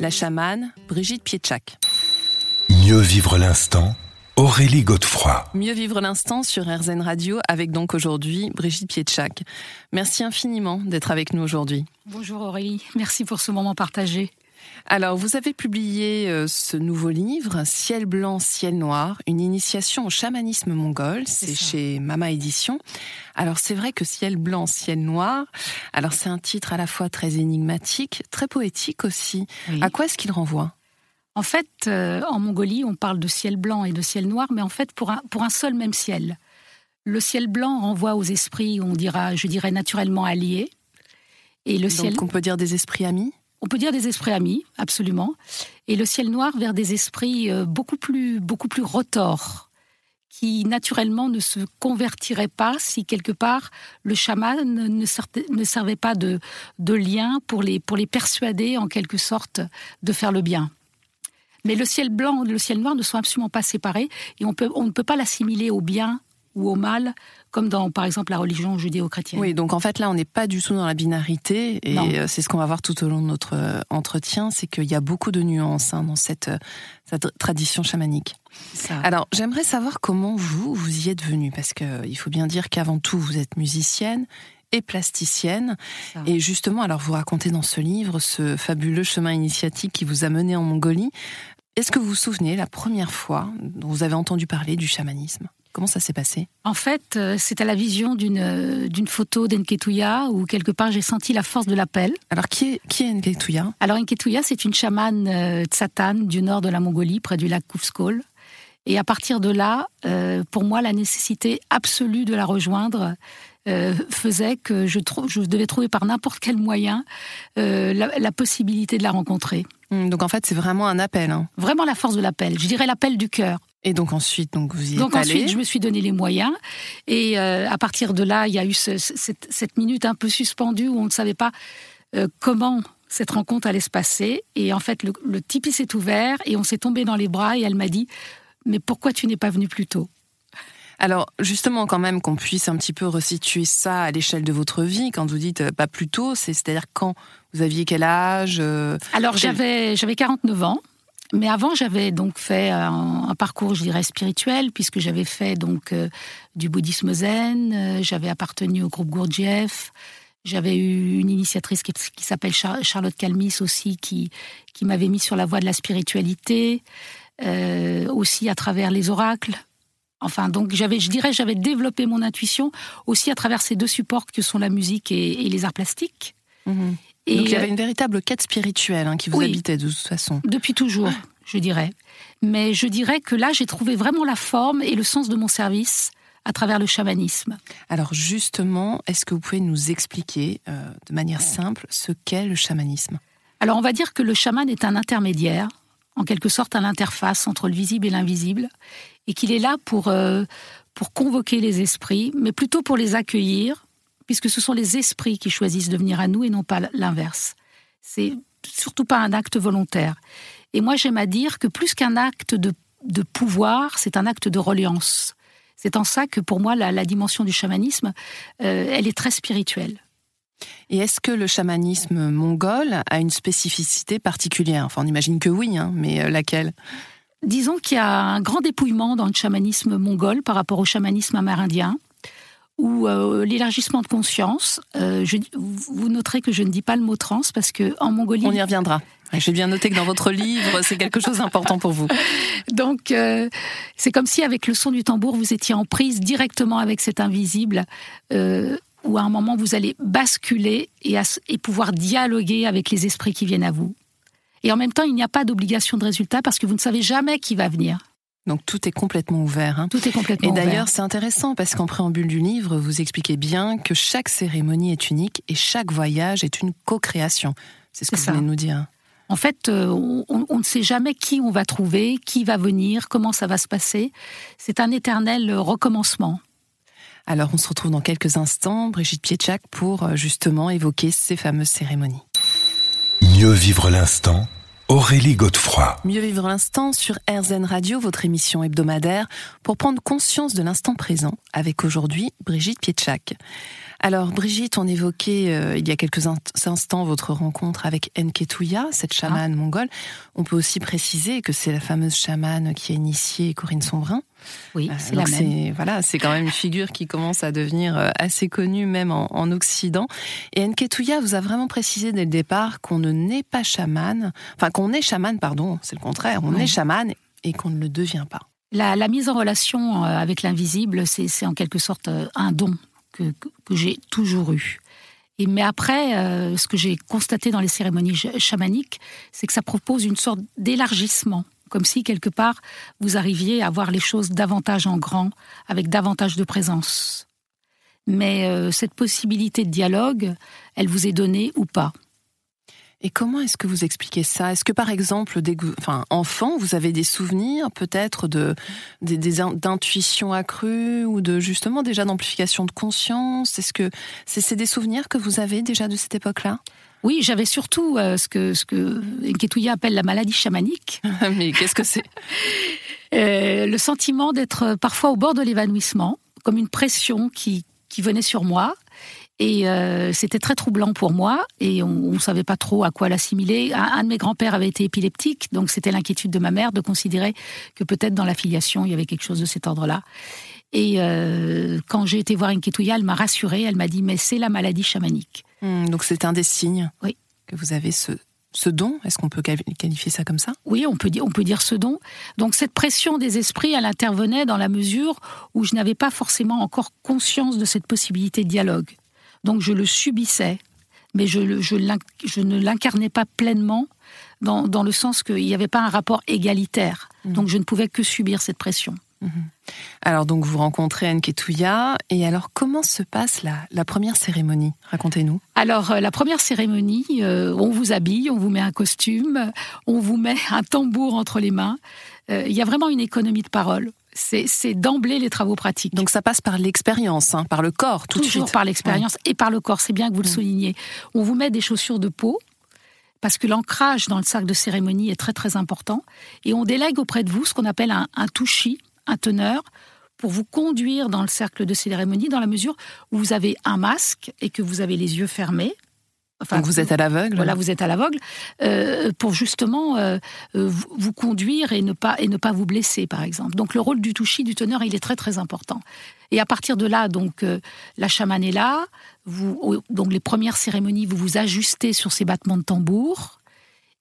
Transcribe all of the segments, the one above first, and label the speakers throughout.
Speaker 1: la chamane Brigitte Pietchak.
Speaker 2: Mieux vivre l'instant, Aurélie Godefroy.
Speaker 1: Mieux vivre l'instant sur RZN Radio avec donc aujourd'hui Brigitte Pietchak. Merci infiniment d'être avec nous aujourd'hui.
Speaker 3: Bonjour Aurélie, merci pour ce moment partagé.
Speaker 1: Alors, vous avez publié euh, ce nouveau livre, Ciel blanc, ciel noir, une initiation au chamanisme mongol. C'est chez Mama Édition. Alors, c'est vrai que Ciel blanc, ciel noir, alors c'est un titre à la fois très énigmatique, très poétique aussi. À quoi est-ce qu'il renvoie?
Speaker 3: En fait, euh, en Mongolie, on parle de ciel blanc et de ciel noir, mais en fait pour un, pour un seul même ciel. Le ciel blanc renvoie aux esprits, on dira, je dirais naturellement alliés.
Speaker 1: Et le ciel... Donc on peut dire des esprits amis?
Speaker 3: On peut dire des esprits amis, absolument, et le ciel noir vers des esprits euh, beaucoup plus, beaucoup plus rotors, qui naturellement ne se convertiraient pas si quelque part le chaman ne, servait pas de, lien pour les, pour les persuader en quelque sorte de faire le bien. Mais le ciel blanc et le ciel noir ne sont absolument pas séparés et on, peut, on ne peut pas l'assimiler au bien ou au mal, comme dans, par exemple, la religion judéo-chrétienne.
Speaker 1: Oui, donc en fait, là, on n'est pas du tout dans la binarité, et euh, c'est ce qu'on va voir tout au long de notre euh, entretien, c'est qu'il y a beaucoup de nuances hein, dans cette, euh, cette, tradition chamanique. Alors, j'aimerais savoir comment vous, vous y êtes venu, parce qu'il faut bien dire qu'avant tout, vous êtes musicienne, et plasticienne. Et justement, alors vous racontez dans ce livre ce fabuleux chemin initiatique qui vous a mené en Mongolie. Est-ce que vous vous souvenez la première fois dont vous avez entendu parler du chamanisme? Comment ça s'est passé?
Speaker 3: En fait, euh, c'est à la vision d'une euh, d'une photo d'Enketuya où quelque part j'ai senti la force de l'appel.
Speaker 1: Alors qui est qui est Enketuya?
Speaker 3: Alors Enketuya, c'est une chamane euh, tsatan du nord de la Mongolie, près du lac Koufskol. Et à partir de là, pour moi, la nécessité absolue de la rejoindre faisait que je, je devais trouver par n'importe quel moyen la, possibilité de la rencontrer.
Speaker 1: Hmm, donc en fait, c'est vraiment un appel. Hein.
Speaker 3: Vraiment la force de l'appel. Je dirais l'appel du cœur.
Speaker 1: Et donc ensuite, donc vous y
Speaker 3: donc
Speaker 1: êtes
Speaker 3: ensuite, je me suis donné les moyens. Et euh, à partir de là, il y a eu cette, minute un peu suspendue où on ne savait pas euh, comment cette rencontre allait se passer. Et en fait, le, le tipi s'est ouvert et on s'est tombé dans les bras et elle m'a dit Mais pourquoi tu n'es pas venu plus tôt?
Speaker 1: Alors justement, quand même, qu'on puisse un petit peu resituer ça à l'échelle de votre vie, quand vous dites euh, pas plus tôt, c'est-à-dire quand vous aviez quel âge
Speaker 3: Alors j'avais j'avais 49 ans. Mais avant, j'avais donc fait un, parcours, je dirais, spirituel, puisque j'avais fait donc euh, du bouddhisme zen, euh, j'avais appartenu au groupe Gurdjieff, j'avais eu une initiatrice qui, s'appelle Charlotte Calmis aussi, qui, qui m'avait mis sur la voie de la spiritualité, euh, aussi à travers les oracles. Enfin, donc j'avais, je dirais, j'avais développé mon intuition aussi à travers ces deux supports que sont la musique et, les arts plastiques.
Speaker 1: Mmh donc il y avait une véritable quête spirituelle hein, qui vous habitait de toute façon.
Speaker 3: Depuis toujours, je dirais. Mais je dirais que là, j'ai trouvé vraiment la forme et le sens de mon service à travers le chamanisme.
Speaker 1: Alors justement, est-ce que vous pouvez nous expliquer euh, de manière simple ce qu'est le chamanisme?
Speaker 3: Alors on va dire que le chaman est un intermédiaire, en quelque sorte un interface entre le visible et l'invisible, et qu'il est là pour, euh, pour convoquer les esprits, mais plutôt pour les accueillir, puisque ce sont les esprits qui choisissent de venir à nous et non pas l'inverse. C'est surtout pas un acte volontaire. Et moi, j'aime à dire que plus qu'un acte de, pouvoir, c'est un acte de reliance. C'est en ça que pour moi, la, dimension du chamanisme, euh, elle est très spirituelle.
Speaker 1: Et est-ce que le chamanisme mongol a une spécificité particulière? Enfin, on imagine que oui, hein, mais euh, laquelle?
Speaker 3: Disons qu'il y a un grand dépouillement dans le chamanisme mongol par rapport au chamanisme amérindien ou euh, l'élargissement de conscience. Euh, vous noterez que je ne dis pas le mot trans parce que en Mongolie.
Speaker 1: On y reviendra. J'ai bien noté que dans votre livre, c'est quelque chose d'important pour vous.
Speaker 3: Donc, euh, c'est comme si avec le son du tambour, vous étiez en prise directement avec cet invisible, où à un moment vous allez basculer et, et pouvoir dialoguer avec les esprits qui viennent à vous. Et en même temps, il n'y a pas d'obligation de résultat parce que vous ne savez jamais qui va venir.
Speaker 1: Donc tout est complètement ouvert. Hein.
Speaker 3: Tout est complètement
Speaker 1: ouvert. Et d'ailleurs, c'est intéressant parce qu'en préambule du livre, vous expliquez bien que chaque cérémonie est unique et chaque voyage est une co-création. C'est ce que vous venez de nous dire.
Speaker 3: En fait, euh, on, ne sait jamais qui on va trouver, qui va venir, comment ça va se passer. C'est un éternel recommencement.
Speaker 1: Alors, on se retrouve dans quelques instants, Brigitte Pietchak, pour euh, justement évoquer ces fameuses cérémonies.
Speaker 2: Mieux vivre l'instant Aurélie Godefroy.
Speaker 1: Mieux vivre l'instant sur RZN Radio, votre émission hebdomadaire, pour prendre conscience de l'instant présent, avec aujourd'hui Brigitte Pietchak. Alors Brigitte, on évoquait euh, il y a quelques instants votre rencontre avec Enketouya, cette chamane ah. mongole. On peut aussi préciser que c'est la fameuse chamane qui a initié Corinne Sombrin.
Speaker 3: Oui, euh, c'est la même.
Speaker 1: Voilà, c'est quand même une figure qui commence à devenir euh, assez connue même en, Occident. Et Enketouya vous a vraiment précisé dès le départ qu'on ne naît pas chamane, enfin qu'on est chamane, pardon, c'est le contraire, on est chamane et qu'on ne le devient pas.
Speaker 3: La, la mise en relation avec l'invisible, c'est en quelque sorte un don que, j'ai toujours eu. Et, mais après, euh, ce que j'ai constaté dans les cérémonies chamaniques, c'est que ça propose une sorte d'élargissement, comme si quelque part vous arriviez à voir les choses davantage en grand, avec davantage de présence. Mais euh, cette possibilité de dialogue, elle vous est donnée ou pas?
Speaker 1: Et comment est-ce que vous expliquez ça? Est-ce que par exemple, enfin, enfant, vous avez des souvenirs peut-être de d'intuition accrue ou de justement déjà d'amplification de conscience? Est-ce que c'est des souvenirs que vous avez déjà de cette époque-là?
Speaker 3: Oui, j'avais surtout euh, ce que ce que appelle la maladie chamanique.
Speaker 1: Mais qu'est-ce que c'est?
Speaker 3: Euh, Le sentiment d'être parfois au bord de l'évanouissement, comme une pression qui qui venait sur moi et euh, c'était très troublant pour moi, et on ne savait pas trop à quoi l'assimiler. Un, de mes grands-pères avait été épileptique, donc c'était l'inquiétude de ma mère de considérer que peut-être dans la filiation, il y avait quelque chose de cet ordre-là. Et euh, quand j'ai été voir Inketouya, elle m'a rassurée, elle m'a dit, mais c'est la maladie chamanique.
Speaker 1: Hmm, donc c'est un des signes
Speaker 3: oui.
Speaker 1: que vous avez ce, ce don Est-ce qu'on peut qualifier ça comme ça?
Speaker 3: Oui, on peut, dire, on peut dire ce don. Donc cette pression des esprits, elle intervenait dans la mesure où je n'avais pas forcément encore conscience de cette possibilité de dialogue. Donc je le subissais, mais je, je, ne l'incarnais pas pleinement dans, le sens qu'il n'y avait pas un rapport égalitaire. Mhm. Donc je ne pouvais que subir cette pression. Mhm.
Speaker 1: Alors donc vous rencontrez Anne Ketouya et alors comment se passe la, première cérémonie? Racontez-nous.
Speaker 3: Alors euh, la première cérémonie, euh, on vous habille, on vous met un costume, on vous met un tambour entre les mains. Euh, il y a vraiment une économie de parole c'est d'emblée les travaux pratiques.
Speaker 1: Donc ça passe par l'expérience, hein, par le corps, tout
Speaker 3: Toujours
Speaker 1: de suite.
Speaker 3: par l'expérience et par le corps, c'est bien que vous le mm. souligniez. On vous met des chaussures de peau, parce que l'ancrage dans le cercle de cérémonie est très très important, et on délègue auprès de vous ce qu'on appelle un, un touchy, un teneur, pour vous conduire dans le cercle de cérémonie, dans la mesure où vous avez un masque et que vous avez les yeux fermés,
Speaker 1: donc vous êtes à l'aveugle.
Speaker 3: Voilà, vous êtes à l'aveugle euh, pour justement euh, euh, vous conduire et ne pas et ne pas vous blesser, par exemple. Donc le rôle du touchy, du teneur, il est très très important. Et à partir de là, donc la chamane est là. Vous, donc les premières cérémonies, vous vous ajustez sur ces battements de tambour.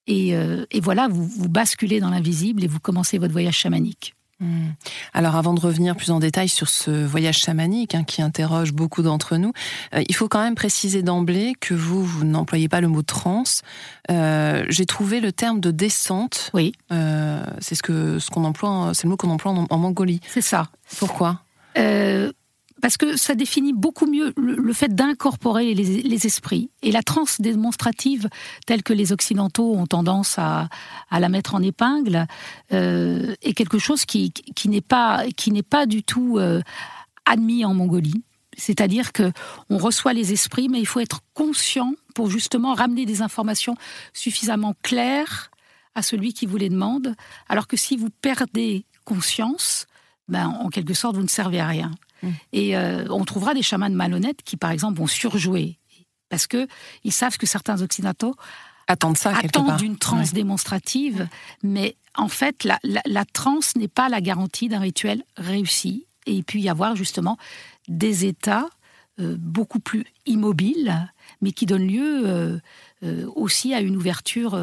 Speaker 3: Et, et voilà, vous, vous basculez dans l'invisible et vous commencez votre voyage chamanique.
Speaker 1: Hmm. Alors avant de revenir plus en détail sur ce voyage chamanique hein, qui interroge beaucoup d'entre nous, euh, il faut quand même préciser d'emblée que vous, vous n'employez pas le mot trans. Euh, j'ai trouvé le terme de descente.
Speaker 3: Oui.
Speaker 1: Euh, c'est ce que ce qu'on emploie, c'est le mot qu'on emploie en, en Mongolie.
Speaker 3: C'est ça.
Speaker 1: Pourquoi?
Speaker 3: Parce que ça définit beaucoup mieux le, fait d'incorporer les, esprits. Et la transe démonstrative, telle que les Occidentaux ont tendance à, la mettre en épingle, euh, est quelque chose qui, n'est pas, du tout euh, admis en Mongolie. C'est-à-dire que on reçoit les esprits, mais il faut être conscient pour justement ramener des informations suffisamment claires à celui qui vous les demande. Alors que si vous perdez conscience, ben, en quelque sorte, vous ne servez à rien. Mm. Et euh, on trouvera des chamans malhonnêtes qui, par exemple, vont surjouer parce que ils savent que certains occidentaux
Speaker 1: attendent ça
Speaker 3: attendent une transe démonstrative, mais en fait, la, la, transe n'est pas la garantie d'un rituel réussi. Et il peut y avoir justement des états euh, beaucoup plus immobiles, mais qui donnent lieu euh, aussi à une ouverture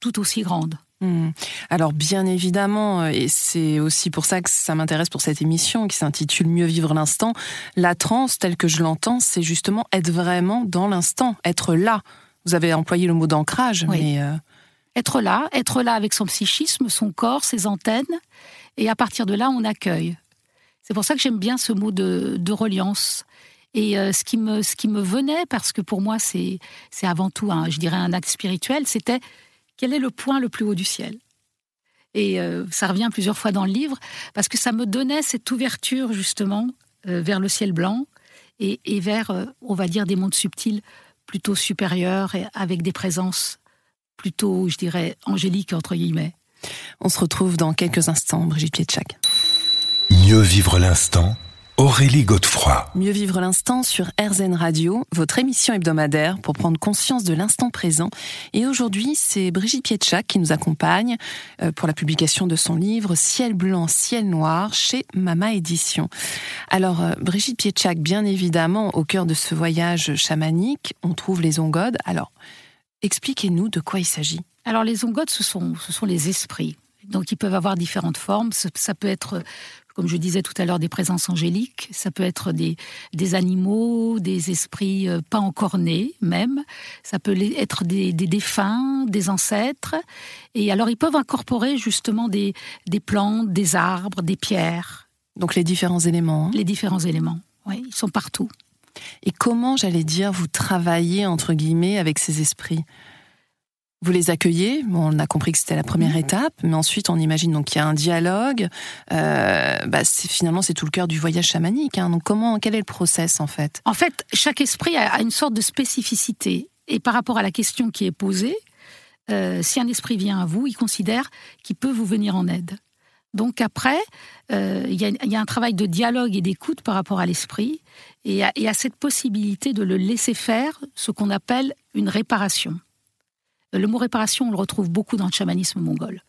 Speaker 3: tout aussi grande.
Speaker 1: Hmm. Alors bien évidemment, euh, et c'est aussi pour ça que ça m'intéresse pour cette émission qui s'intitule Mieux vivre l'instant, la transe telle que je l'entends, c'est justement être vraiment dans l'instant, être là. Vous avez employé le mot d'ancrage, mais... Euh,
Speaker 3: être là, être là avec son psychisme, son corps, ses antennes, et à partir de là, on accueille. C'est pour ça que j'aime bien ce mot de, reliance. Et euh, ce, qui me, ce qui me venait, parce que pour moi c'est avant tout, je dirais, un acte spirituel, c'était quel est le point le plus haut du ciel? Et euh, ça revient plusieurs fois dans le livre, parce que ça me donnait cette ouverture justement euh, vers le ciel blanc et, vers, euh, on va dire, des mondes subtils plutôt supérieurs et avec des présences plutôt, je dirais, angéliques, entre guillemets.
Speaker 1: On se retrouve dans quelques instants, Brigitte Pietchak.
Speaker 2: Mieux vivre l'instant Aurélie Godefroy.
Speaker 1: Mieux vivre l'instant sur RZN Radio, votre émission hebdomadaire pour prendre conscience de l'instant présent. Et aujourd'hui, c'est Brigitte Pietchak qui nous accompagne euh, pour la publication de son livre Ciel blanc, ciel noir chez Mama Édition. Alors, euh, Brigitte Pietchak, bien évidemment, au cœur de ce voyage chamanique, on trouve les ongodes. Alors, expliquez-nous de quoi il s'agit.
Speaker 3: Alors, les ongodes, ce sont, ce sont les esprits. Donc, ils peuvent avoir différentes formes. Ça peut être comme je disais tout à l'heure, des présences angéliques. Ça peut être des, des animaux, des esprits euh, pas encore nés même. Ça peut être des, défunts, des ancêtres. Et alors ils peuvent incorporer justement des, des plantes, des arbres, des pierres.
Speaker 1: Donc les différents éléments. Hein.
Speaker 3: Les différents éléments, oui, ils sont partout.
Speaker 1: Et comment, j'allais dire, vous travaillez, entre guillemets, avec ces esprits? Vous les accueillez, on a compris que c'était la première mhm. étape, mais ensuite on imagine donc qu'il y a un dialogue. Euh, bah finalement, c'est tout le cœur du voyage chamanique. Hein. Donc comment, quel est le process en fait?
Speaker 3: En fait, chaque esprit a, une sorte de spécificité. Et par rapport à la question qui est posée, euh, si un esprit vient à vous, il considère qu'il peut vous venir en aide. Donc après, euh, il y, a un travail de dialogue et d'écoute par rapport à l'esprit, et et à cette possibilité de le laisser faire, ce qu'on appelle une réparation. Le mot réparation, on le retrouve beaucoup dans le chamanisme mongol.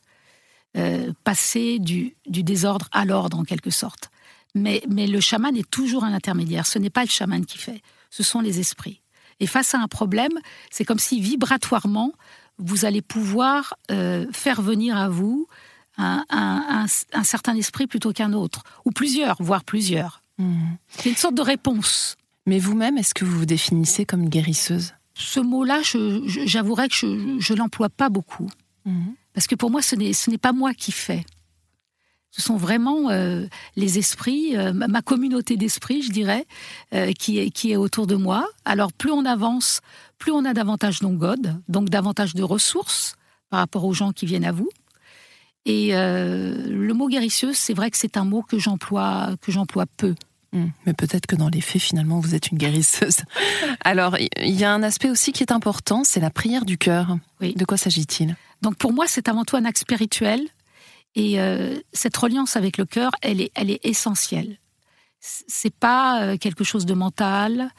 Speaker 3: Euh, passer du, désordre à l'ordre, en quelque sorte. Mais, mais le chaman est toujours un intermédiaire. Ce n'est pas le chaman qui fait, ce sont les esprits. Et face à un problème, c'est comme si vibratoirement, vous allez pouvoir euh, faire venir à vous un, certain esprit plutôt qu'un autre, ou plusieurs, voire plusieurs. Mmh. C'est une sorte de réponse.
Speaker 1: Mais vous-même, est-ce que vous vous définissez comme guérisseuse?
Speaker 3: Ce mot-là, j'avouerais que je ne l'emploie pas beaucoup. Mhm. Parce que pour moi, ce n'est pas moi qui fais. Ce sont vraiment euh, les esprits, euh, ma communauté d'esprits, je dirais, euh, qui, est, qui est autour de moi. Alors, plus on avance, plus on a davantage d'ongod, donc davantage de ressources par rapport aux gens qui viennent à vous. Et le mot guérisseuse, c'est vrai que c'est un mot que j'emploie que j'emploie peu.
Speaker 1: Hmm. Mais peut-être que dans les faits, finalement, vous êtes une guérisseuse. Alors, il y a un aspect aussi qui est important, c'est la prière du cœur. Oui. De quoi s'agit-il?
Speaker 3: Donc, pour moi, c'est avant tout un acte spirituel. Et euh, cette reliance avec le cœur, elle est, elle est essentielle. C'est pas euh, quelque chose de mental.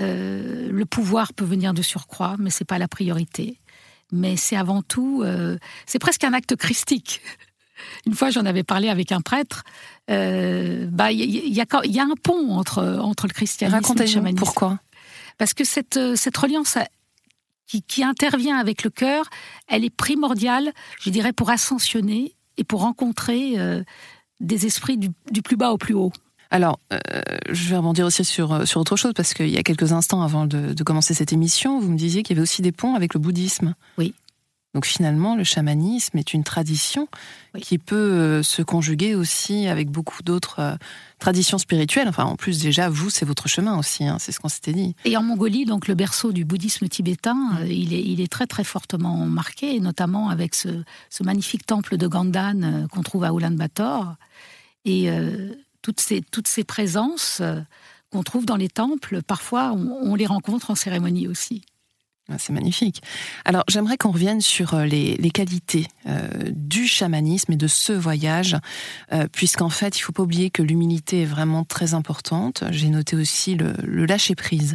Speaker 3: Euh, le pouvoir peut venir de surcroît, mais c'est pas la priorité. Mais c'est avant tout, c'est presque un acte christique. Une fois, j'en avais parlé avec un prêtre. Euh, bah, il y, a, un pont entre, entre le christianisme et le chamanisme.
Speaker 1: Pourquoi
Speaker 3: Parce que cette, cette reliance qui, intervient avec le cœur, elle est primordiale, je dirais, pour ascensionner et pour rencontrer euh, des esprits du, plus bas au plus haut.
Speaker 1: Alors, euh, je vais rebondir aussi sur, sur autre chose, parce qu'il y a quelques instants avant de, de commencer cette émission, vous me disiez qu'il y avait aussi des ponts avec le bouddhisme.
Speaker 3: Oui.
Speaker 1: Donc finalement, le chamanisme est une tradition qui peut euh, se conjuguer aussi avec beaucoup d'autres euh, traditions spirituelles. Enfin, en plus, déjà, vous, c'est votre chemin aussi, hein, c'est ce qu'on s'était dit.
Speaker 3: Et en Mongolie, donc le berceau du bouddhisme tibétain, euh, il, est, il est très très fortement marqué, notamment avec ce, magnifique temple de Gandan qu'on trouve à Ulaanbaatar. Et toutes, ces, toutes ces présences qu'on trouve dans les temples, parfois on les rencontre en cérémonie aussi.
Speaker 1: Ah, c'est magnifique. Alors j'aimerais qu'on revienne sur euh, les, qualités euh, du chamanisme et de ce voyage, euh, puisqu'en fait il faut pas oublier que l'humilité est vraiment très importante. J'ai noté aussi le, lâcher prise.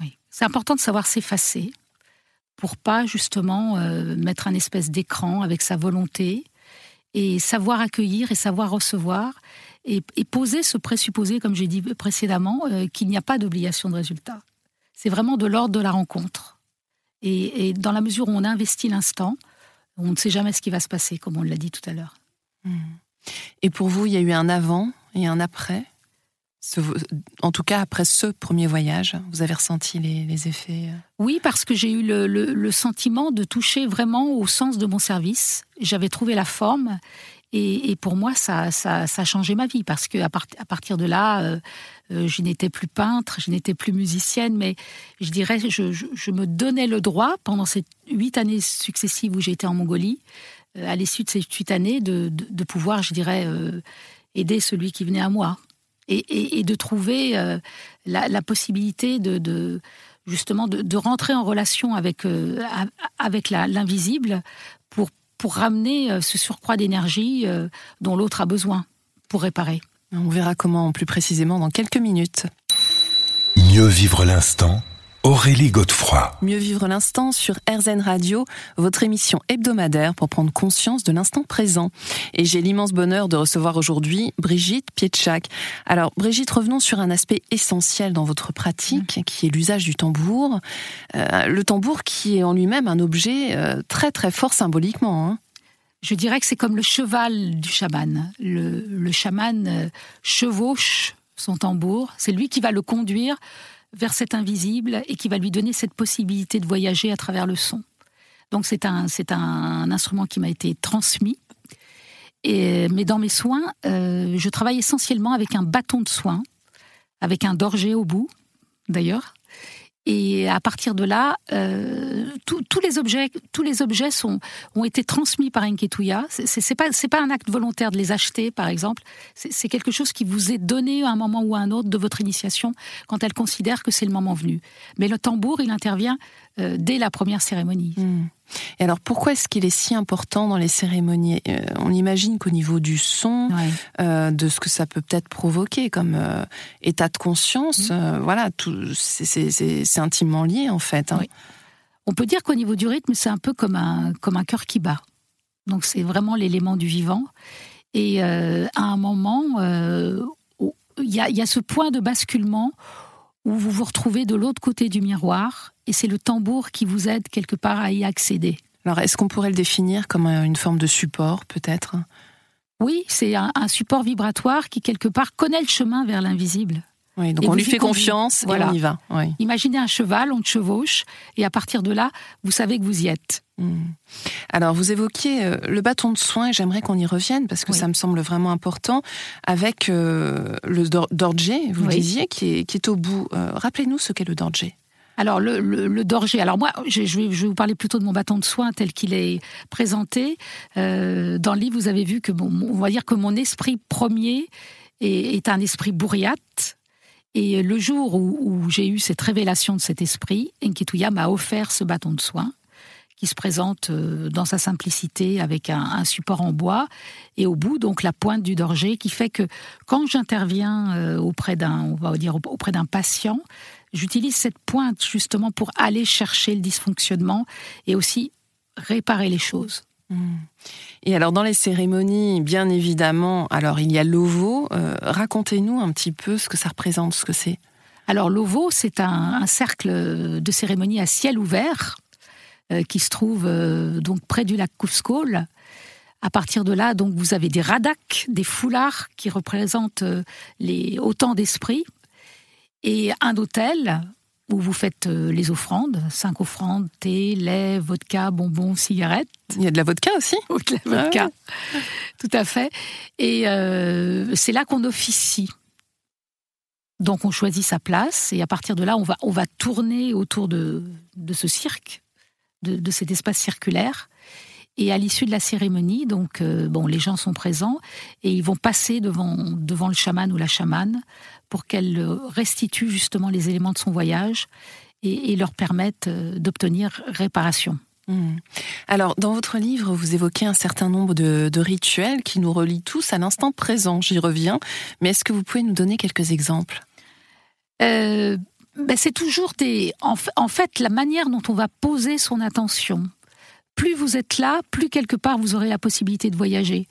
Speaker 3: Oui, c'est important de savoir s'effacer pour pas justement mettre un espèce d'écran avec sa volonté et savoir accueillir et savoir recevoir et, et poser ce présupposé, comme j'ai dit précédemment, qu'il n'y a pas d'obligation de résultat. C'est vraiment de l'ordre de la rencontre. Et, dans la mesure où on investit l'instant, on ne sait jamais ce qui va se passer, comme on l'a dit tout à l'heure. Hmm.
Speaker 1: Et pour vous, il y a eu un avant et un après en tout cas, après ce premier voyage, vous avez ressenti les, effets euh?
Speaker 3: Oui, parce que j'ai eu le, sentiment de toucher vraiment au sens de mon service. J'avais trouvé la forme Et, pour moi, ça, ça, a changé ma vie parce que à, partir de là, euh, euh, je n'étais plus peintre, je n'étais plus musicienne, mais je dirais, je, je, me donnais le droit pendant ces huit années successives où j'ai été en Mongolie, euh, à l'issue de ces huit années, de, pouvoir, je dirais, aider celui qui venait à moi. Et, de trouver la, possibilité de, justement de, rentrer en relation avec avec l'invisible pour pour ramener euh, ce surcroît d'énergie euh, dont l'autre a besoin pour réparer.
Speaker 1: On verra comment plus précisément dans quelques minutes.
Speaker 2: Mieux vivre l'instant Aurélie Godefroy.
Speaker 1: Mieux vivre l'instant sur RZN Radio, votre émission hebdomadaire pour prendre conscience de l'instant présent. Et j'ai l'immense bonheur de recevoir aujourd'hui Brigitte Pietschak. Alors Brigitte, revenons sur un aspect essentiel dans votre pratique, qui est l'usage du tambour. Euh, le tambour qui est en lui-même un objet euh, très très fort symboliquement. Hein.
Speaker 3: Je dirais que c'est comme le cheval du chaman. Le, le chaman euh, chevauche son tambour, c'est lui qui va le conduire vers cet invisible et qui va lui donner cette possibilité de voyager à travers le son. Donc c'est un, c'est un instrument qui m'a été transmis. Et, mais dans mes soins, euh, je travaille essentiellement avec un bâton de soin, avec un dorget au bout, d'ailleurs. Et à partir de là, euh, tous les objets, tous les objets sont, ont été transmis par Enketuya. C'est pas, c'est pas un acte volontaire de les acheter, par exemple. C'est quelque chose qui vous est donné à un moment ou à un autre de votre initiation quand elle considère que c'est le moment venu. Mais le tambour, il intervient euh, dès la première cérémonie.
Speaker 1: Hmm. Et alors pourquoi est-ce qu'il est si important dans les cérémonies? Euh, On imagine qu'au niveau du son, euh, de ce que ça peut peut-être provoquer comme état de conscience, hmm. voilà, c'est intimement lié en fait. Hein.
Speaker 3: On peut dire qu'au niveau du rythme, c'est un peu comme un, comme un cœur qui bat. Donc c'est vraiment l'élément du vivant. Et à un moment, il y, y, a ce point de basculement où vous vous retrouvez de l'autre côté du miroir et c'est le tambour qui vous aide quelque part à y accéder.
Speaker 1: Alors est-ce qu'on pourrait le définir comme une forme de support peut-être?
Speaker 3: Oui, c'est un, support vibratoire qui quelque part connaît le chemin vers l'invisible.
Speaker 1: Oui, donc on lui fait confiance et on y va.
Speaker 3: Imaginez un cheval, on te chevauche, et à partir de là, vous savez que vous y êtes. Hmm.
Speaker 1: Alors, vous évoquiez euh, le bâton de soin, et j'aimerais qu'on y revienne, parce que ça me semble vraiment important, avec euh, le dorje, vous disiez, qui est, au bout. Euh, rappelez-nous ce qu'est le dorje.
Speaker 3: Alors le, le, dorje, alors moi je vais, vous parler plutôt de mon bâton de soin tel qu'il est présenté. dans le livre, vous avez vu que bon, on va dire que mon esprit premier est, est un esprit bourriate, et le jour où, j'ai eu cette révélation de cet esprit, Enkituya m'a offert ce bâton de soin qui se présente euh, dans sa simplicité avec un, support en bois et au bout donc la pointe du dorget qui fait que quand j'interviens euh, auprès d'un on va dire auprès d'un patient, j'utilise cette pointe justement pour aller chercher le dysfonctionnement et aussi réparer les choses.
Speaker 1: Et alors dans les cérémonies, bien évidemment, alors il y a l'ovo. Euh, racontez-nous un petit peu ce que ça représente, ce que c'est.
Speaker 3: Alors l'ovo, c'est un, cercle de cérémonie à ciel ouvert euh, qui se trouve euh, donc près du lac Kouskol. À partir de là, donc vous avez des radaks, des foulards qui représentent les autant d'esprits, et un hôtel où vous faites euh, les offrandes, cinq offrandes, thé, lait, vodka, bonbons, cigarettes.
Speaker 1: Il y a de la vodka aussi?
Speaker 3: De la vodka, ah tout à fait. Et euh, c'est là qu'on officie. Donc on choisit sa place et à partir de là, on va, on va tourner autour de, de ce cirque, de, de cet espace circulaire. Et à l'issue de la cérémonie, donc euh, bon, les gens sont présents et ils vont passer devant devant le chaman ou la chamane pour qu'elle restitue justement les éléments de son voyage et, leur permette euh, d'obtenir réparation.
Speaker 1: Hmm. Alors, dans votre livre, vous évoquez un certain nombre de, rituels qui nous relient tous à l'instant présent. J'y reviens. Mais est-ce que vous pouvez nous donner quelques exemples?
Speaker 3: Euh, ben C'est toujours des. en, fait, la manière dont on va poser son attention. Plus vous êtes là, plus quelque part vous aurez la possibilité de voyager.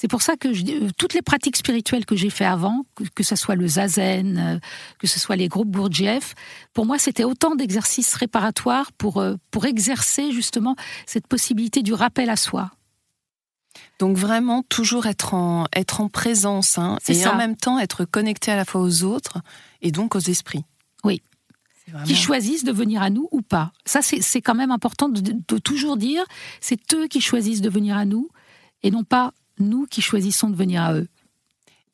Speaker 3: C'est pour ça que je, euh, toutes les pratiques spirituelles que j'ai fait avant, que, ce soit le zazen, euh, que ce soit les groupes Gurdjieff, pour moi c'était autant d'exercices réparatoires pour, euh, pour exercer justement cette possibilité du rappel à soi.
Speaker 1: Donc vraiment toujours être en, être en présence hein, et en même temps être connecté à la fois aux autres et donc aux esprits.
Speaker 3: Oui. Qui choisissent de venir à nous ou pas. Ça, c'est quand même important de, de toujours dire, c'est eux qui choisissent de venir à nous et non pas nous qui choisissons de venir à eux.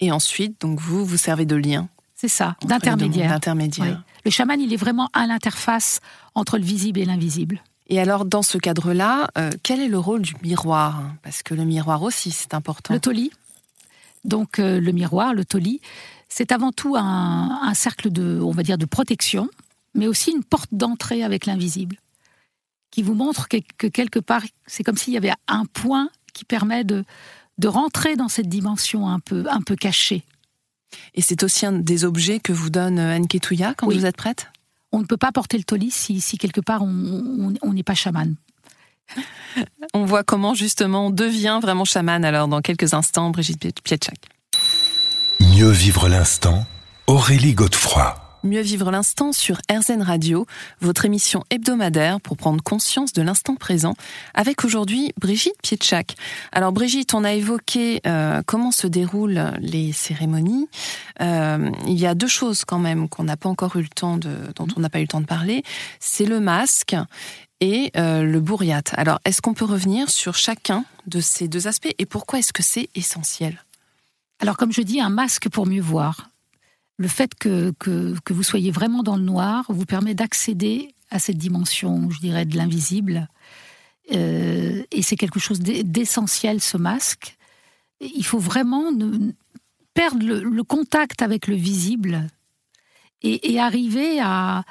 Speaker 1: Et ensuite, donc vous, vous servez de lien.
Speaker 3: C'est ça, d'intermédiaire. Le chaman, il est vraiment à l'interface entre le visible et l'invisible.
Speaker 1: Et alors, dans ce cadre-là, euh, quel est le rôle du miroir? Parce que le miroir aussi, c'est important.
Speaker 3: Le toli. Donc, euh, le miroir, le toli, c'est avant tout un, cercle de, on va dire, de protection, mais aussi une porte d'entrée avec l'invisible, qui vous montre que, quelque part, c'est comme s'il y avait un point qui permet de, de rentrer dans cette dimension un peu, un peu cachée.
Speaker 1: Et c'est aussi un des objets que vous donne euh, Anne Ketouya quand vous êtes prête?
Speaker 3: On ne peut pas porter le toli si, si quelque part on n'est pas chaman.
Speaker 1: On voit comment justement on devient vraiment chaman alors dans quelques instants, Brigitte Pietchak.
Speaker 2: Mieux vivre l'instant, Aurélie Godefroy.
Speaker 1: Mieux vivre l'instant sur RZN Radio, votre émission hebdomadaire pour prendre conscience de l'instant présent, avec aujourd'hui Brigitte Pietchak. Alors Brigitte, on a évoqué euh, comment se déroulent les cérémonies. Euh, il y a deux choses quand même qu'on n'a pas encore eu le temps de, dont on n'a pas eu le temps de parler. C'est le masque et euh, le bourriat. Alors, est-ce qu'on peut revenir sur chacun de ces deux aspects et pourquoi est-ce que c'est essentiel?
Speaker 3: Alors, comme je dis, un masque pour mieux voir le fait que, que, vous soyez vraiment dans le noir vous permet d'accéder à cette dimension, je dirais, de l'invisible. Euh, et c'est quelque chose d'essentiel, ce masque. Il faut vraiment perdre le, contact avec le visible et, arriver à,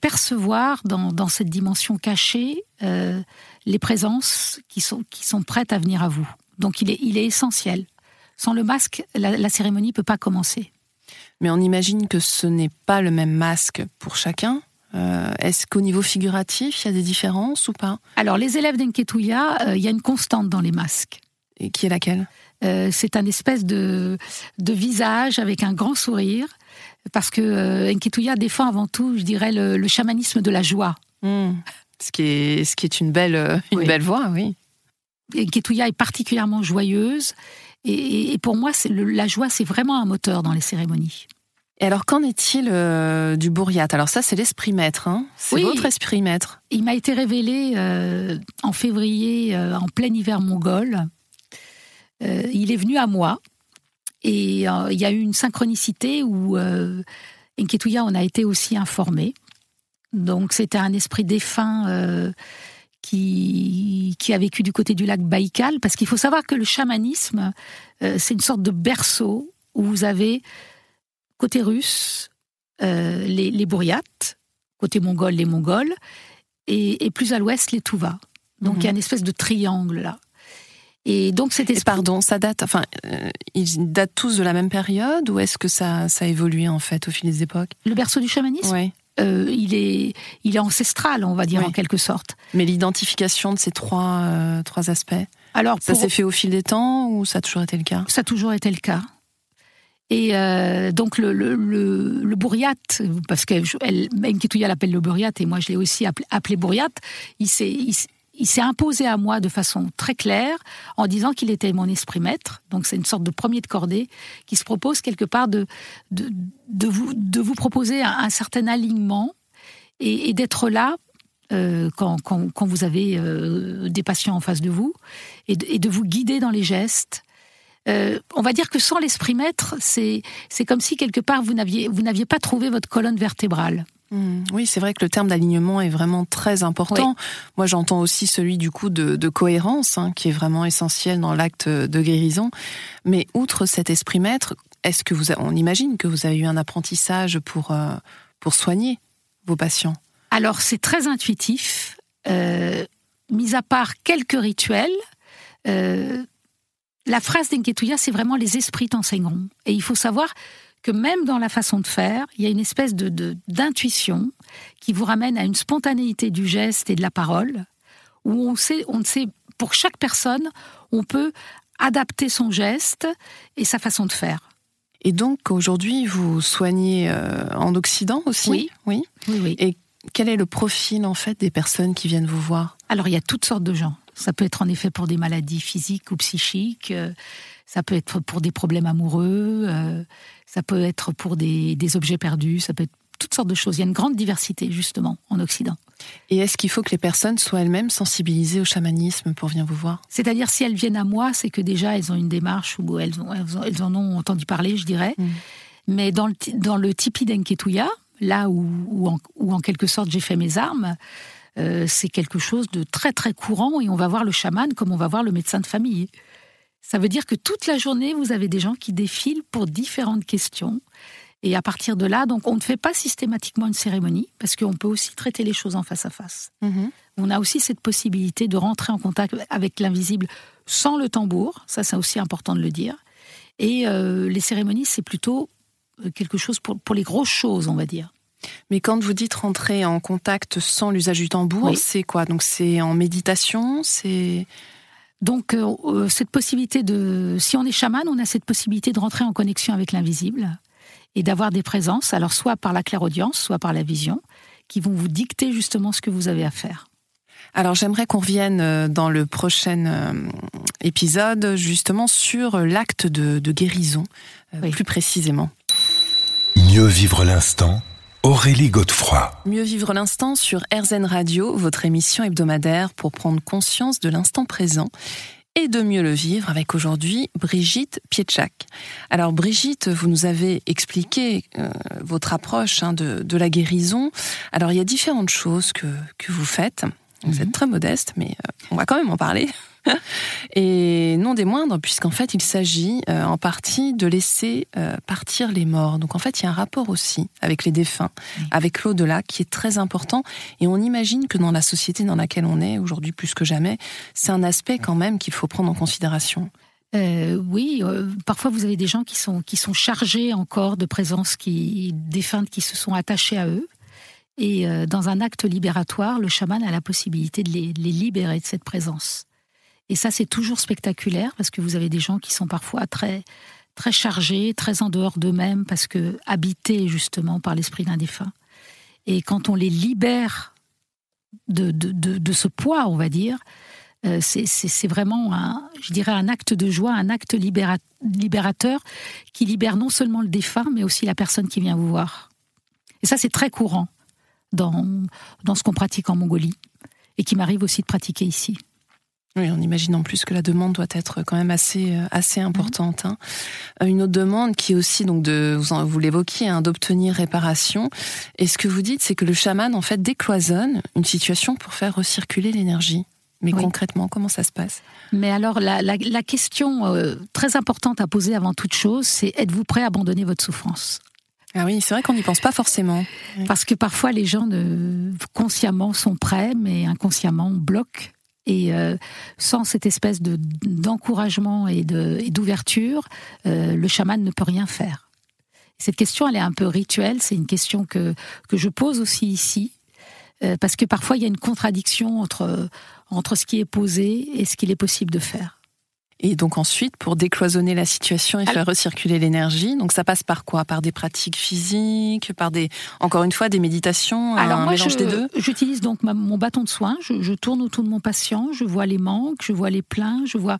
Speaker 3: percevoir dans, cette dimension cachée euh, les présences qui sont, qui sont prêtes à venir à vous. Donc il est, il est essentiel. Sans le masque, la, la cérémonie ne peut pas commencer
Speaker 1: mais on imagine que ce n'est pas le même masque pour chacun. Euh, est-ce qu'au niveau figuratif, il y a des différences ou pas?
Speaker 3: Alors, les élèves d'Enketouya, euh, il y a une constante dans les masques.
Speaker 1: Et qui est laquelle?
Speaker 3: Euh, C'est un espèce de, de visage avec un grand sourire, parce que Enketouya défend avant tout, je dirais, le, chamanisme de la joie.
Speaker 1: Hmm. Ce, qui est, ce qui est une belle, une belle voix, oui.
Speaker 3: Enketouya est particulièrement joyeuse et, pour moi, la joie, c'est vraiment un moteur dans les cérémonies.
Speaker 1: Et alors, qu'en est-il euh, du bourriat? Alors ça, c'est l'esprit maître, hein c'est votre esprit maître.
Speaker 3: Il m'a été révélé euh, en février, euh, en plein hiver mongol. il est venu à moi, et il y a eu une synchronicité où Enketouya on a été aussi informé. Donc c'était un esprit défunt qui, qui a vécu du côté du lac Baïkal, parce qu'il faut savoir que le chamanisme, euh, c'est une sorte de berceau où vous avez côté russe euh, les, les bourriates, côté mongol les mongols, et, plus à l'ouest les Tuvas. Donc il y a mhm. une espèce de triangle là.
Speaker 1: Et donc c'était. Pardon, ça date. Enfin, euh, ils datent tous de la même période ou est-ce que ça, ça a évolué en fait au fil des époques?
Speaker 3: Le berceau du chamanisme?
Speaker 1: Oui.
Speaker 3: Euh, il, est, il est ancestral, on va dire, en quelque sorte.
Speaker 1: Mais l'identification de ces trois, euh, trois aspects, Alors, ça s'est fait au fil des temps ou ça a toujours été le cas?
Speaker 3: Ça a toujours été le cas. Et euh, donc le, le, le, bourriat, parce que elle, l'appelle le bourriat et moi je l'ai aussi appelé, appelé bourriat, il s'est, il s'est imposé à moi de façon très claire en disant qu'il était mon esprit maître. Donc c'est une sorte de premier de cordée qui se propose quelque part de, de, vous, de vous proposer un, certain alignement et, d'être là euh, quand, quand, vous avez euh, des patients en face de vous et de, vous guider dans les gestes. Euh, on va dire que sans l'esprit maître, c'est comme si quelque part vous n'aviez pas trouvé votre colonne vertébrale.
Speaker 1: Hmm. Oui, c'est vrai que le terme d'alignement est vraiment très important. Moi, j'entends aussi celui du coup de, cohérence, hein, qui est vraiment essentiel dans l'acte de guérison. Mais outre cet esprit maître, est-ce que vous, on imagine que vous avez eu un apprentissage pour euh, pour soigner vos patients?
Speaker 3: Alors, c'est très intuitif. Euh, mis à part quelques rituels, euh, la phrase d'Enketuya, c'est vraiment les esprits t'enseigneront. Et il faut savoir que même dans la façon de faire, il y a une espèce de d'intuition qui vous ramène à une spontanéité du geste et de la parole, où on sait, on sait, pour chaque personne, on peut adapter son geste et sa façon de faire.
Speaker 1: Et donc aujourd'hui, vous soignez euh, en Occident aussi?
Speaker 3: Oui.
Speaker 1: oui.
Speaker 3: Oui.
Speaker 1: Et quel est le profil en fait des personnes qui viennent vous voir?
Speaker 3: Alors il y a toutes sortes de gens. Ça peut être en effet pour des maladies physiques ou psychiques. Ça peut être pour des problèmes amoureux, euh, ça peut être pour des, objets perdus, ça peut être toutes sortes de choses. Il y a une grande diversité, justement, en Occident.
Speaker 1: Et est-ce qu'il faut que les personnes soient elles-mêmes sensibilisées au chamanisme pour venir vous voir?
Speaker 3: C'est-à-dire, si elles viennent à moi, c'est que déjà, elles ont une démarche où elles, elles, en ont entendu parler, je dirais. Mm. Mais dans le, dans le tipi d'Enketuya, là où, où, en, quelque sorte j'ai fait mes armes, euh, c'est quelque chose de très très courant et on va voir le chaman comme on va voir le médecin de famille. Ça veut dire que toute la journée, vous avez des gens qui défilent pour différentes questions. Et à partir de là, donc, on ne fait pas systématiquement une cérémonie, parce qu'on peut aussi traiter les choses en face à face. Mhm. On a aussi cette possibilité de rentrer en contact avec l'invisible sans le tambour, ça c'est aussi important de le dire. Et euh, les cérémonies, c'est plutôt euh, quelque chose pour, pour les grosses choses, on va dire.
Speaker 1: Mais quand vous dites rentrer en contact sans l'usage du tambour, c'est quoi? Donc c'est en méditation, c'est
Speaker 3: donc euh, euh, cette possibilité de, si on est chaman, on a cette possibilité de rentrer en connexion avec l'invisible et d'avoir des présences, alors soit par la clairaudience, soit par la vision, qui vont vous dicter justement ce que vous avez à faire.
Speaker 1: Alors j'aimerais qu'on revienne dans le prochain épisode justement sur l'acte de, guérison, plus précisément.
Speaker 2: Mieux vivre l'instant Aurélie Godefroy.
Speaker 1: Mieux vivre l'instant sur RZN Radio, votre émission hebdomadaire pour prendre conscience de l'instant présent et de mieux le vivre avec aujourd'hui Brigitte Pietchak. Alors Brigitte, vous nous avez expliqué euh, votre approche hein, de, la guérison. Alors il y a différentes choses que, que vous faites. Vous êtes mhm. très modeste, mais euh, on va quand même en parler. et non des moindres, puisqu'en fait, il s'agit euh, en partie de laisser euh, partir les morts. Donc en fait, il y a un rapport aussi avec les défunts, avec l'au-delà, qui est très important. Et on imagine que dans la société dans laquelle on est, aujourd'hui plus que jamais, c'est un aspect quand même qu'il faut prendre en considération.
Speaker 3: Euh, oui, parfois vous avez des gens qui sont, qui sont chargés encore de présences qui, défuntes qui se sont attachées à eux. Et dans un acte libératoire, le chaman a la possibilité de les, les libérer de cette présence. Et ça, c'est toujours spectaculaire parce que vous avez des gens qui sont parfois très, très chargés, très en dehors d'eux-mêmes parce que habités justement par l'esprit d'un défunt. Et quand on les libère de, de, de, ce poids, on va dire, euh, c'est vraiment, un, je dirais, un acte de joie, un acte libérateur qui libère non seulement le défunt, mais aussi la personne qui vient vous voir. Et ça, c'est très courant dans, dans ce qu'on pratique en Mongolie et qui m'arrive aussi de pratiquer ici.
Speaker 1: Oui, on imagine en plus que la demande doit être quand même assez euh, assez importante. Hein. Euh, une autre demande qui est aussi donc de vous, vous l'évoquiez hein, d'obtenir réparation. Et ce que vous dites, c'est que le chaman en fait décloisonne une situation pour faire recirculer l'énergie. Mais concrètement, comment ça se passe?
Speaker 3: Mais alors, la, la, question euh, très importante à poser avant toute chose, c'est êtes-vous prêt à abandonner votre souffrance?
Speaker 1: Ah oui, c'est vrai qu'on n'y pense pas forcément.
Speaker 3: Parce que parfois les gens ne, consciemment sont prêts, mais inconsciemment bloquent et euh, sans cette espèce de d'encouragement et d'ouverture, euh, le chaman ne peut rien faire. Cette question, elle est un peu rituelle. C'est une question que que je pose aussi ici, euh, parce que parfois il y a une contradiction entre entre ce qui est posé et ce qu'il est possible de faire.
Speaker 1: Et donc ensuite, pour décloisonner la situation et faire recirculer l'énergie, donc ça passe par quoi? Par des pratiques physiques, par des, encore une fois, des méditations,
Speaker 3: Alors un mélange des deux? J'utilise donc mon bâton de soin, je, tourne autour de mon patient, je vois les manques, je vois les pleins, je vois,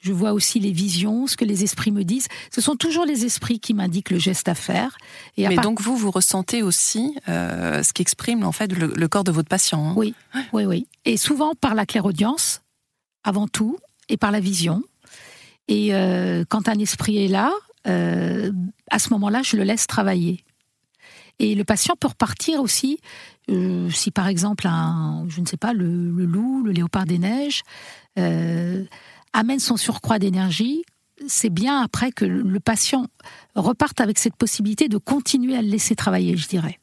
Speaker 3: je vois aussi les visions, ce que les esprits me disent. Ce sont toujours les esprits qui m'indiquent le geste à faire.
Speaker 1: Et Mais donc vous, vous ressentez aussi euh, ce qu'exprime en fait le, corps de votre patient. Hein?
Speaker 3: Oui, oui, oui. Et souvent par la clairaudience, avant tout, et par la vision. Et euh, quand un esprit est là, euh, à ce moment-là, je le laisse travailler. Et le patient peut repartir aussi, euh, si par exemple, je ne sais pas, le, loup, le léopard des neiges, amène son surcroît d'énergie, c'est bien après que le patient reparte avec cette possibilité de continuer à le laisser travailler, je dirais,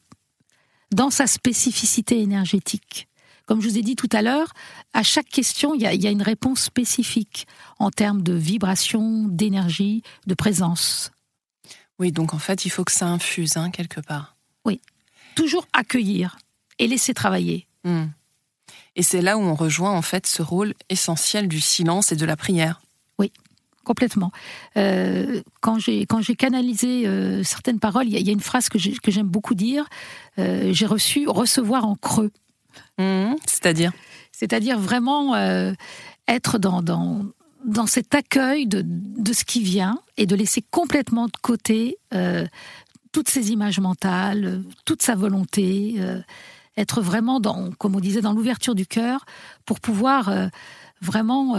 Speaker 3: dans sa spécificité énergétique. Comme je vous ai dit tout à l'heure, à chaque question, il y, a, une réponse spécifique en termes de vibration, d'énergie, de présence.
Speaker 1: Oui, donc en fait, il faut que ça infuse hein, quelque part.
Speaker 3: Oui, toujours accueillir et laisser travailler. Hmm.
Speaker 1: Et c'est là où on rejoint en fait ce rôle essentiel du silence et de la prière.
Speaker 3: Oui, complètement. Euh, quand j'ai quand j'ai canalisé euh, certaines paroles, il y, a une phrase que j'aime beaucoup dire. Euh, j'ai reçu recevoir en creux.
Speaker 1: Mmh, c'est-à-dire
Speaker 3: C'est-à-dire vraiment euh, être dans, dans, dans cet accueil de, de, ce qui vient et de laisser complètement de côté euh, toutes ses images mentales, toute sa volonté, être vraiment dans, comme on disait, dans l'ouverture du cœur pour pouvoir vraiment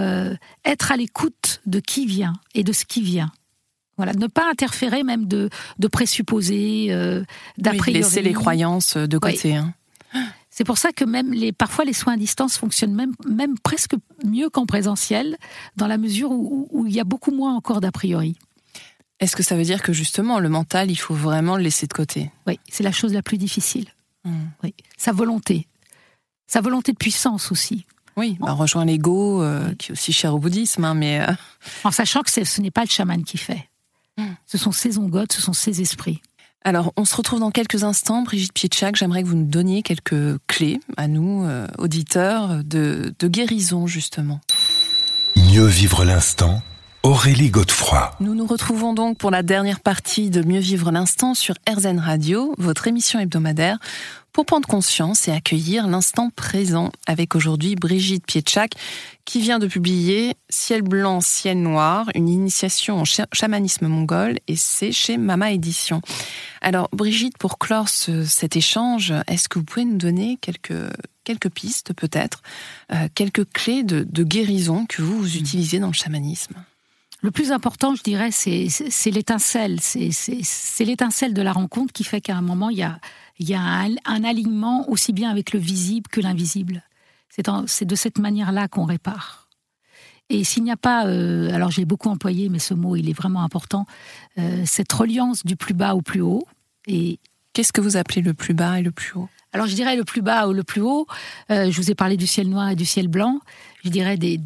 Speaker 3: être à l'écoute de qui vient et de ce qui vient. Voilà, ne pas interférer même de, de présupposés, euh,
Speaker 1: laisser les croyances de côté. Hein.
Speaker 3: C'est pour ça que même les, parfois les soins à distance fonctionnent même, même presque mieux qu'en présentiel, dans la mesure où, il y a beaucoup moins encore d'a priori.
Speaker 1: Est-ce que ça veut dire que justement le mental, il faut vraiment le laisser de côté?
Speaker 3: Oui, c'est la chose la plus difficile. Hmm. Oui. Sa volonté, sa volonté de puissance aussi.
Speaker 1: Oui, bah, on rejoint l'ego, euh, qui est aussi cher au bouddhisme, hein, mais... Euh,
Speaker 3: en sachant que ce n'est pas le chaman qui fait. Ce sont ces ongotes, ce sont ces esprits.
Speaker 1: Alors, on se retrouve dans quelques instants. Brigitte Pietchak, j'aimerais que vous nous donniez quelques clés à nous, euh, auditeurs, de, de guérison, justement.
Speaker 2: Mieux vivre l'instant Aurélie Godefroy.
Speaker 1: Nous nous retrouvons donc pour la dernière partie de Mieux vivre l'instant sur RZN Radio, votre émission hebdomadaire, pour prendre conscience et accueillir l'instant présent avec aujourd'hui Brigitte Pietchak qui vient de publier Ciel blanc, ciel noir, une initiation en chamanisme mongol et c'est chez Mama Édition. Alors Brigitte, pour clore cet échange, est-ce que vous pouvez nous donner quelques, quelques pistes peut-être, euh, quelques clés de, de guérison que vous, vous utilisez dans le chamanisme?
Speaker 3: Le plus important, je dirais, c'est l'étincelle. C'est l'étincelle de la rencontre qui fait qu'à un moment, il y a, il y a un, alignement aussi bien avec le visible que l'invisible. C'est de cette manière-là qu'on répare. Et s'il n'y a pas, euh, alors j'ai beaucoup employé, mais ce mot, il est vraiment important, euh, cette reliance du plus bas au plus haut.
Speaker 1: Et Qu'est-ce que vous appelez le plus bas et le plus haut?
Speaker 3: Alors je dirais le plus bas ou le plus haut. Euh, je vous ai parlé du ciel noir et du ciel blanc. Je dirais des,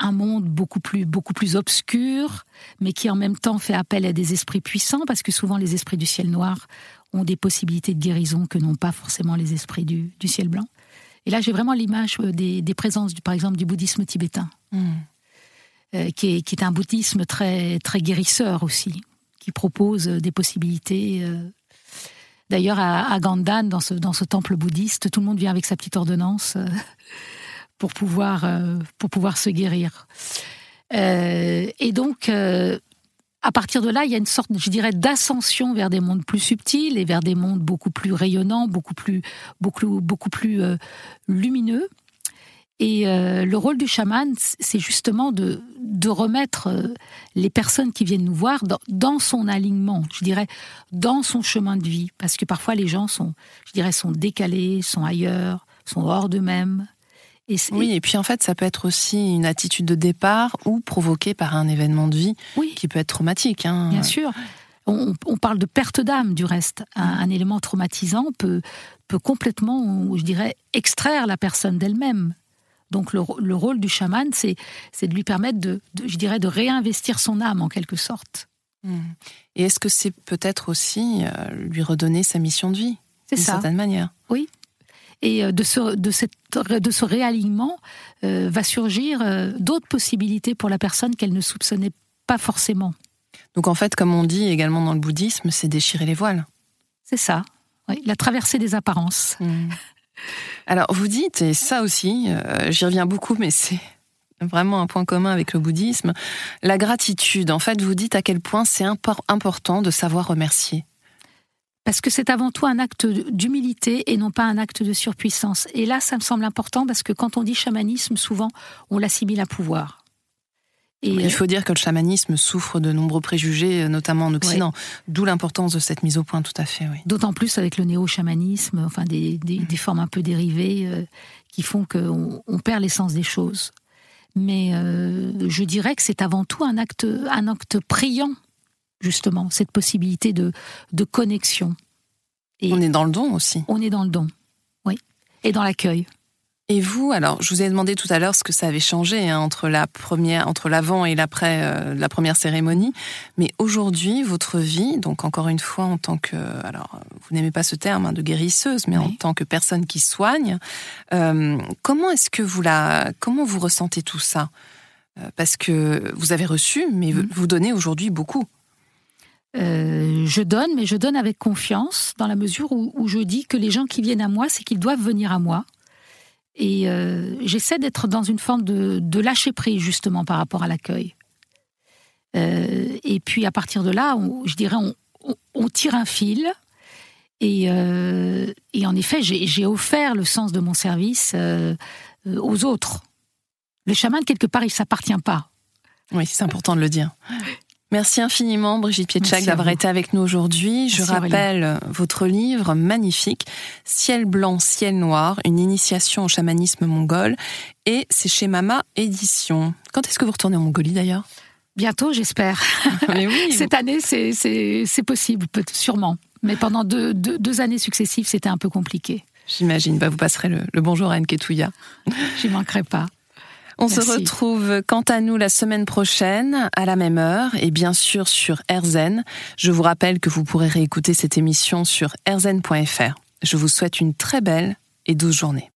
Speaker 3: un monde beaucoup plus, beaucoup plus obscur, mais qui en même temps fait appel à des esprits puissants, parce que souvent les esprits du ciel noir ont des possibilités de guérison que n'ont pas forcément les esprits du, ciel blanc. Et là, j'ai vraiment l'image euh, des, présences, du, par exemple, du bouddhisme tibétain, hmm. euh, qui, est, un bouddhisme très, très guérisseur aussi, qui propose euh, des possibilités. D'ailleurs, à, à, Gandan, dans ce, dans ce temple bouddhiste, tout le monde vient avec sa petite ordonnance pour pouvoir, euh, pour pouvoir se guérir. Euh, et donc, euh, à partir de là, il y a une sorte, je dirais, d'ascension vers des mondes plus subtils et vers des mondes beaucoup plus rayonnants, beaucoup plus, beaucoup, beaucoup plus lumineux. Et le rôle du chaman, c'est justement de, de remettre les personnes qui viennent nous voir dans, dans, son alignement, je dirais, dans son chemin de vie. Parce que parfois les gens sont, je dirais, sont décalés, sont ailleurs, sont hors d'eux-mêmes,
Speaker 1: oui, et puis en fait, ça peut être aussi une attitude de départ ou provoquée par un événement de vie qui peut être traumatique. Hein.
Speaker 3: Bien sûr. On, parle de perte d'âme, du reste. Un, élément traumatisant peut, peut complètement, je dirais, extraire la personne d'elle-même. Donc le, rôle du chaman, c'est de lui permettre de, je dirais, de réinvestir son âme en quelque sorte.
Speaker 1: Mmh. Et est-ce que c'est peut-être aussi euh, lui redonner sa mission de vie
Speaker 3: C'est ça.
Speaker 1: D'une certaine manière?
Speaker 3: Oui, et euh, de ce, de cette, de ce réalignement euh, va surgir euh, d'autres possibilités pour la personne qu'elle ne soupçonnait pas forcément.
Speaker 1: Donc en fait, comme on dit également dans le bouddhisme, c'est déchirer les voiles.
Speaker 3: C'est ça, oui, la traversée des apparences.
Speaker 1: Mmh. Alors vous dites, et ça aussi, j'y reviens beaucoup, mais c'est vraiment un point commun avec le bouddhisme, la gratitude. En fait, vous dites à quel point c'est important de savoir remercier
Speaker 3: parce que c'est avant tout un acte d'humilité et non pas un acte de surpuissance. Et là, ça me semble important parce que quand on dit chamanisme, souvent, on l'assimile à pouvoir.
Speaker 1: Et Il faut dire que le chamanisme souffre de nombreux préjugés, notamment en Occident, d'où l'importance de cette mise au point, tout à fait. Oui.
Speaker 3: D'autant plus avec le néo-chamanisme, enfin des, mm. formes un peu dérivées euh, qui font qu'on on perd l'essence des choses. Mais euh, je dirais que c'est avant tout un acte, un acte priant justement, cette possibilité de, de connexion.
Speaker 1: Et on est dans le don aussi.
Speaker 3: On est dans le don, oui. Et dans l'accueil.
Speaker 1: Et vous, alors, je vous ai demandé tout à l'heure ce que ça avait changé hein, entre la première, entre l'avant et l'après euh, la première cérémonie. Mais aujourd'hui, votre vie, donc encore une fois en tant que, alors, vous n'aimez pas ce terme hein, de guérisseuse, mais en tant que personne qui soigne, euh, comment est-ce que vous la, comment vous ressentez tout ça? Euh, Parce que vous avez reçu, mais mmh. vous donnez aujourd'hui beaucoup.
Speaker 3: Euh, je donne, mais je donne avec confiance, dans la mesure où, je dis que les gens qui viennent à moi, c'est qu'ils doivent venir à moi. Et euh, j'essaie d'être dans une forme de, lâcher prise, justement, par rapport à l'accueil. Euh, et puis, à partir de là, je dirais, on, on tire un fil. Et, et en effet, j'ai offert le sens de mon service aux autres. Le chaman, quelque part, il ne s'appartient pas.
Speaker 1: Oui, c'est important de le dire. Merci infiniment, Brigitte Pietchak, d'avoir été avec nous aujourd'hui. Je rappelle votre livre magnifique, Ciel blanc, ciel noir, une initiation au chamanisme mongol. Et c'est chez Mama Édition. Quand est-ce que vous retournez en Mongolie d'ailleurs?
Speaker 3: Bientôt, j'espère. Oui, Cette année, c'est possible, sûrement. Mais pendant deux, années successives, c'était un peu compliqué.
Speaker 1: J'imagine. Bah, vous passerez le, bonjour à Nketouya.
Speaker 3: J'y manquerai pas.
Speaker 1: On se retrouve quant à nous la semaine prochaine à la même heure et bien sûr sur RZN. Je vous rappelle que vous pourrez réécouter cette émission sur rzn.fr. Je vous souhaite une très belle et douce journée.